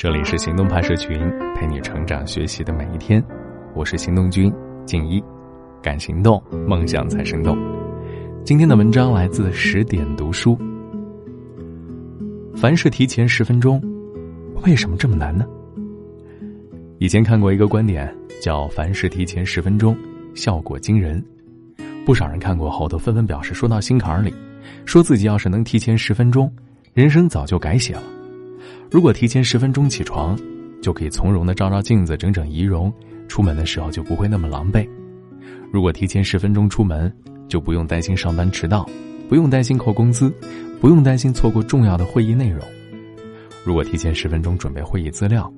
这里是行动派社群，陪你成长学习的每一天。我是行动君静一，敢行动，梦想才生动。今天的文章来自十点读书。凡事提前十分钟，为什么这么难呢？以前看过一个观点，叫“凡事提前十分钟，效果惊人”。不少人看过后都纷纷表示说到心坎里，说自己要是能提前十分钟，人生早就改写了。如果提前十分钟起床，就可以从容的照照镜子，整整仪容，出门的时候就不会那么狼狈。如果提前十分钟出门，就不用担心上班迟到，不用担心扣工资，不用担心错过重要的会议内容。如果提前十分钟准备会议资料，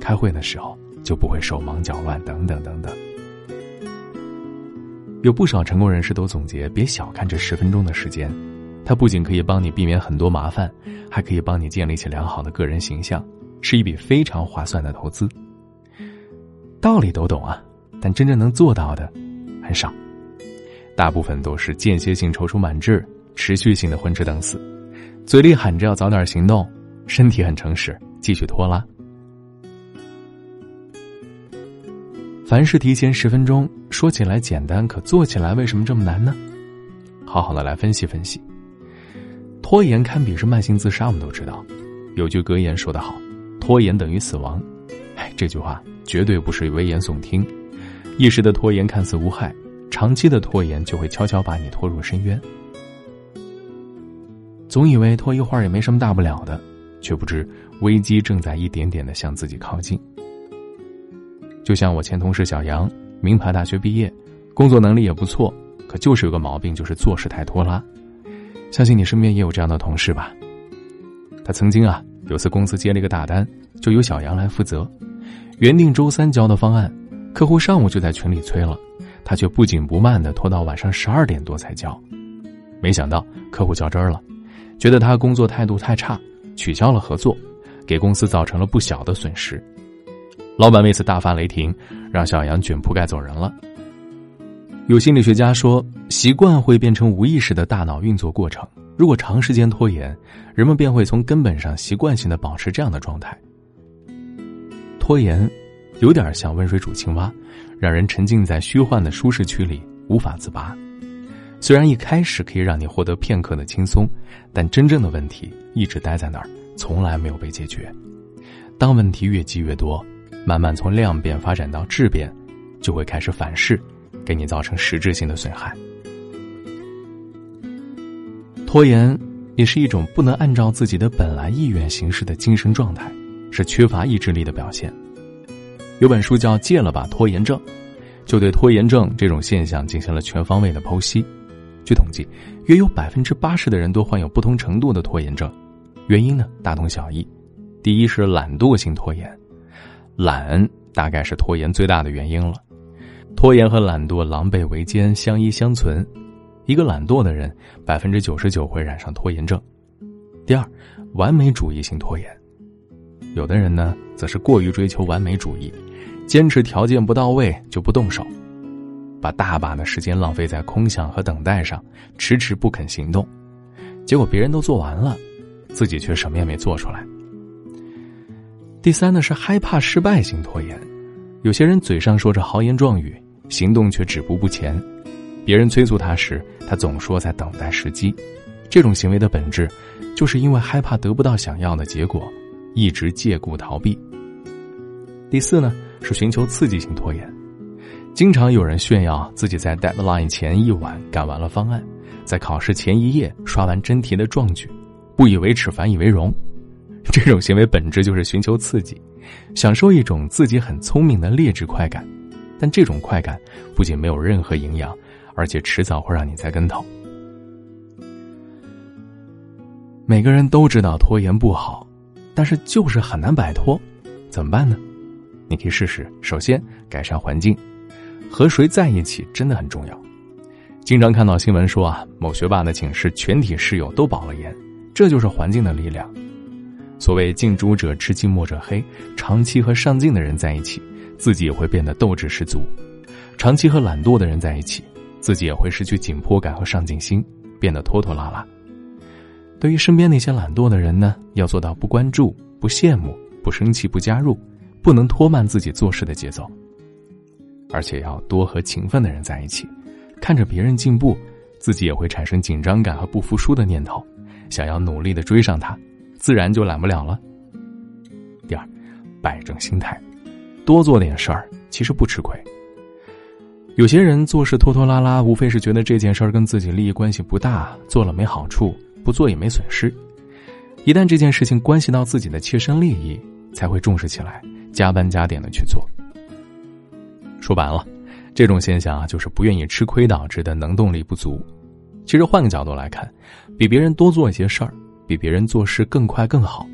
开会的时候就不会手忙脚乱，等等等等。有不少成功人士都总结：别小看这十分钟的时间。它不仅可以帮你避免很多麻烦，还可以帮你建立起良好的个人形象，是一笔非常划算的投资。道理都懂啊，但真正能做到的很少，大部分都是间歇性踌躇满志，持续性的混吃等死，嘴里喊着要早点行动，身体很诚实，继续拖拉。凡事提前十分钟，说起来简单，可做起来为什么这么难呢？好好的来分析分析。拖延堪比是慢性自杀，我们都知道。有句格言说得好：“拖延等于死亡。”哎，这句话绝对不是危言耸听。一时的拖延看似无害，长期的拖延就会悄悄把你拖入深渊。总以为拖一会儿也没什么大不了的，却不知危机正在一点点的向自己靠近。就像我前同事小杨，名牌大学毕业，工作能力也不错，可就是有个毛病，就是做事太拖拉。相信你身边也有这样的同事吧？他曾经啊，有次公司接了一个大单，就由小杨来负责。原定周三交的方案，客户上午就在群里催了，他却不紧不慢的拖到晚上十二点多才交。没想到客户较真儿了，觉得他工作态度太差，取消了合作，给公司造成了不小的损失。老板为此大发雷霆，让小杨卷铺盖走人了。有心理学家说，习惯会变成无意识的大脑运作过程。如果长时间拖延，人们便会从根本上习惯性的保持这样的状态。拖延，有点像温水煮青蛙，让人沉浸在虚幻的舒适区里无法自拔。虽然一开始可以让你获得片刻的轻松，但真正的问题一直待在那儿，从来没有被解决。当问题越积越多，慢慢从量变发展到质变，就会开始反噬。给你造成实质性的损害。拖延也是一种不能按照自己的本来意愿行事的精神状态，是缺乏意志力的表现。有本书叫《戒了吧拖延症》，就对拖延症这种现象进行了全方位的剖析。据统计，约有百分之八十的人都患有不同程度的拖延症，原因呢大同小异。第一是懒惰性拖延，懒大概是拖延最大的原因了。拖延和懒惰狼狈为奸，相依相存。一个懒惰的人，百分之九十九会染上拖延症。第二，完美主义性拖延。有的人呢，则是过于追求完美主义，坚持条件不到位就不动手，把大把的时间浪费在空想和等待上，迟迟不肯行动。结果别人都做完了，自己却什么也没做出来。第三呢，是害怕失败型拖延。有些人嘴上说着豪言壮语。行动却止步不前，别人催促他时，他总说在等待时机。这种行为的本质，就是因为害怕得不到想要的结果，一直借故逃避。第四呢，是寻求刺激性拖延，经常有人炫耀自己在 deadline 前一晚赶完了方案，在考试前一夜刷完真题的壮举，不以为耻反以为荣。这种行为本质就是寻求刺激，享受一种自己很聪明的劣质快感。但这种快感不仅没有任何营养，而且迟早会让你栽跟头。每个人都知道拖延不好，但是就是很难摆脱，怎么办呢？你可以试试，首先改善环境，和谁在一起真的很重要。经常看到新闻说啊，某学霸的寝室全体室友都保了研，这就是环境的力量。所谓近朱者赤，近墨者黑，长期和上进的人在一起。自己也会变得斗志十足，长期和懒惰的人在一起，自己也会失去紧迫感和上进心，变得拖拖拉拉。对于身边那些懒惰的人呢，要做到不关注、不羡慕、不生气，不加入，不能拖慢自己做事的节奏。而且要多和勤奋的人在一起，看着别人进步，自己也会产生紧张感和不服输的念头，想要努力的追上他，自然就懒不了了。第二，摆正心态，多做点事儿，其实不吃亏。有些人做事拖拖拉拉，无非是觉得这件事儿跟自己利益关系不大，做了没好处，不做也没损失。一旦这件事情关系到自己的切身利益，才会重视起来，加班加点的去做。说白了，这种现象啊，就是不愿意吃亏导致的能动力不足。其实换个角度来看，比别人多做一些事儿，比别人做事更快更好，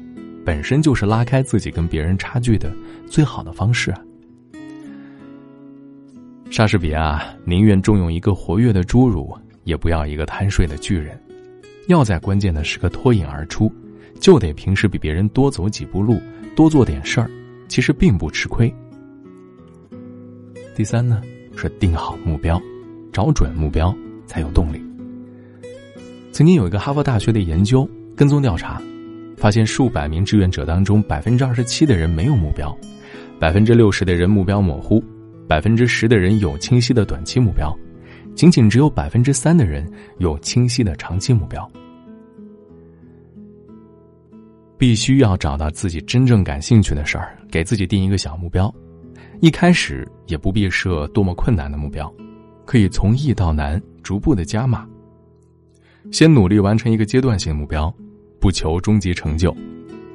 本身就是拉开自己跟别人差距的最好的方式啊。莎士比亚宁愿重用一个活跃的侏儒，也不要一个贪睡的巨人。要在关键的时刻脱颖而出，就得平时比别人多走几步路，多做点事儿，其实并不吃亏。第三呢，是定好目标，找准目标才有动力。曾经有一个哈佛大学的研究跟踪调查，发现数百名志愿者当中，百分之二十七的人没有目标，百分之六十的人目标模糊，百分之十的人有清晰的短期目标，仅仅只有百分之三的人有清晰的长期目标。必须要找到自己真正感兴趣的事儿，给自己定一个小目标。一开始也不必设多么困难的目标，可以从易到难，逐步的加码。先努力完成一个阶段性目标，不求终极成就，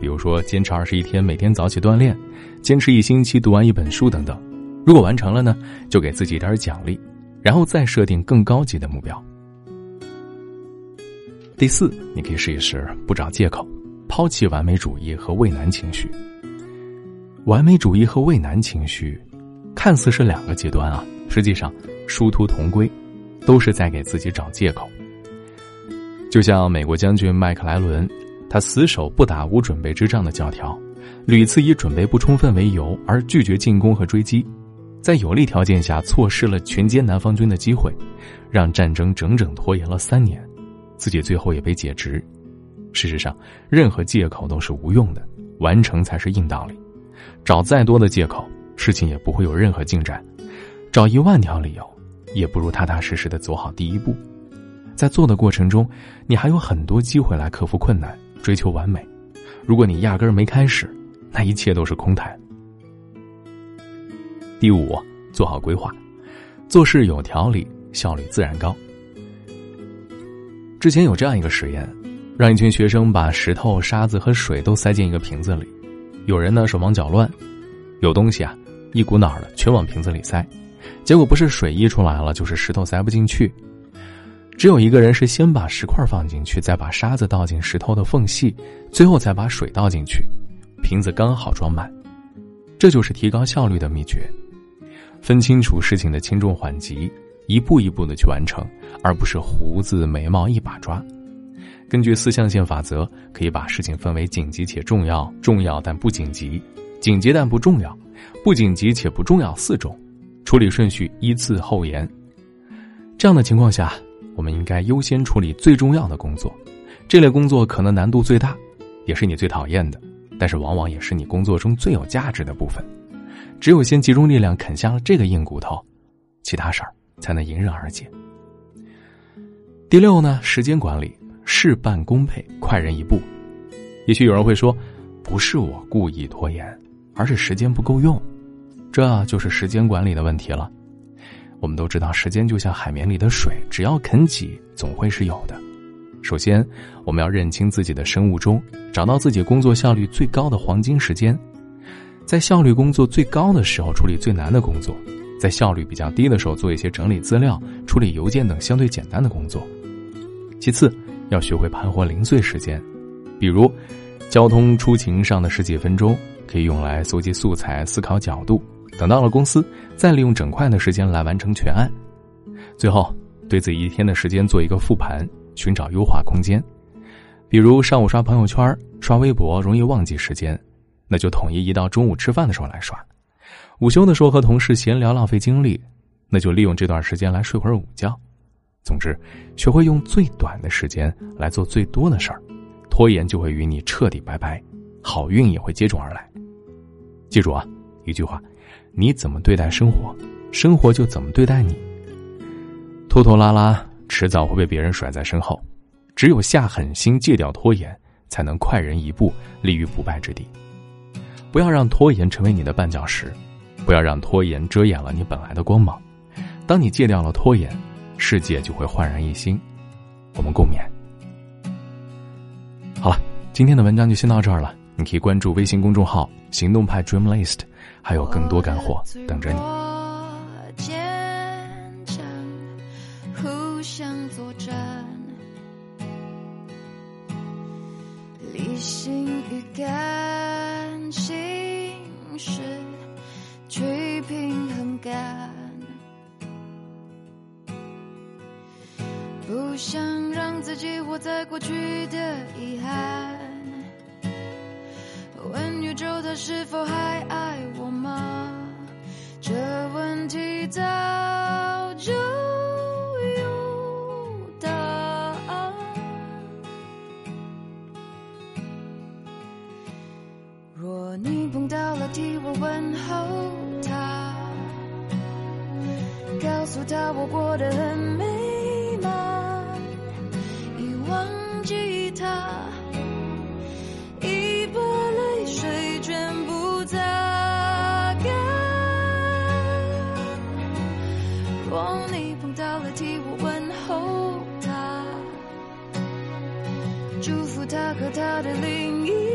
比如说坚持二十一天每天早起锻炼，坚持一星期读完一本书等等。如果完成了呢，就给自己一点奖励，然后再设定更高级的目标。第四，你可以试一试不找借口，抛弃完美主义和畏难情绪。完美主义和畏难情绪，看似是两个极端啊，实际上殊途同归，都是在给自己找借口。就像美国将军麦克莱伦，他死守不打无准备之仗的教条，屡次以准备不充分为由而拒绝进攻和追击，在有利条件下错失了全歼南方军的机会，让战争整整拖延了三年，自己最后也被解职。事实上，任何借口都是无用的，完成才是硬道理。找再多的借口，事情也不会有任何进展；找一万条理由，也不如踏踏实实的走好第一步。在做的过程中，你还有很多机会来克服困难、追求完美。如果你压根儿没开始，那一切都是空谈。第五，做好规划，做事有条理，效率自然高。之前有这样一个实验，让一群学生把石头、沙子和水都塞进一个瓶子里。有人呢手忙脚乱，有东西啊，一股脑的全往瓶子里塞，结果不是水溢出来了，就是石头塞不进去。只有一个人是先把石块放进去，再把沙子倒进石头的缝隙，最后再把水倒进去，瓶子刚好装满。这就是提高效率的秘诀：分清楚事情的轻重缓急，一步一步的去完成，而不是胡子眉毛一把抓。根据四象限法则，可以把事情分为紧急且重要、重要但不紧急、紧急但不重要、不紧急且不重要四种，处理顺序依次后延。这样的情况下，我们应该优先处理最重要的工作，这类工作可能难度最大，也是你最讨厌的，但是往往也是你工作中最有价值的部分。只有先集中力量啃下了这个硬骨头，其他事儿才能迎刃而解。第六呢，时间管理。事半功倍，快人一步。也许有人会说，不是我故意拖延，而是时间不够用，这就是时间管理的问题了。我们都知道，时间就像海绵里的水，只要肯挤，总会是有的。首先，我们要认清自己的生物钟，找到自己工作效率最高的黄金时间，在效率工作最高的时候处理最难的工作，在效率比较低的时候做一些整理资料、处理邮件等相对简单的工作。其次，要学会盘活零碎时间，比如交通出勤上的十几分钟，可以用来搜集素材、思考角度；等到了公司，再利用整块的时间来完成全案。最后，对自己一天的时间做一个复盘，寻找优化空间。比如上午刷朋友圈、刷微博容易忘记时间，那就统一一到中午吃饭的时候来刷；午休的时候和同事闲聊浪费精力，那就利用这段时间来睡会儿午觉。总之，学会用最短的时间来做最多的事儿，拖延就会与你彻底拜拜，好运也会接踵而来。记住啊，一句话：你怎么对待生活，生活就怎么对待你。拖拖拉拉，迟早会被别人甩在身后。只有下狠心戒掉拖延，才能快人一步，立于不败之地。不要让拖延成为你的绊脚石，不要让拖延遮掩了你本来的光芒。当你戒掉了拖延，世界就会焕然一新。我们共勉。好了，今天的文章就先到这儿了。你可以关注微信公众号“行动派 Dream List”，还有更多干货等着你。互相作战。理性与感性是去平衡感，不想让自己活在过去的遗憾。就他是否还爱我吗？这问题早就有答案。若你碰到了。替我问候他，告诉他我过得很美满，已忘记他，和他的另一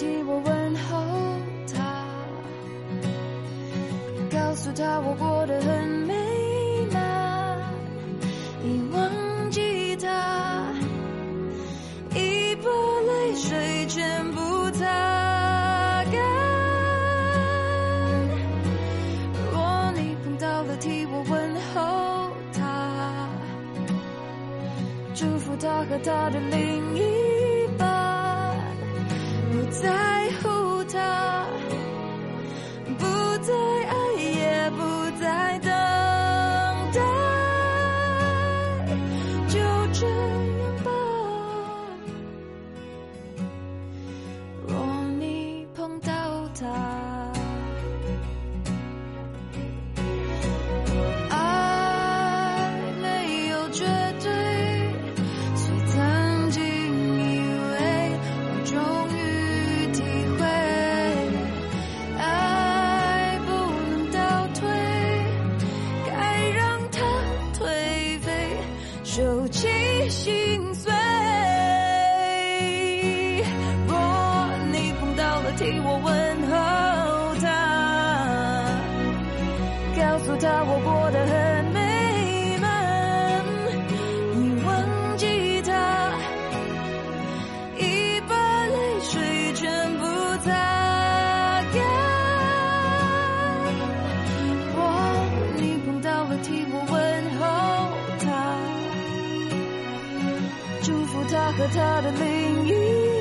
替我问候他，告诉他我过得很美满。你忘记他，一把泪水全部擦干。若你碰到了，替我问候他，祝福他和他的另。替我问候他，告诉他我过得很美满，已忘记他，已把泪水全部擦干。若你碰到了，替我问候他，祝福他和他的另一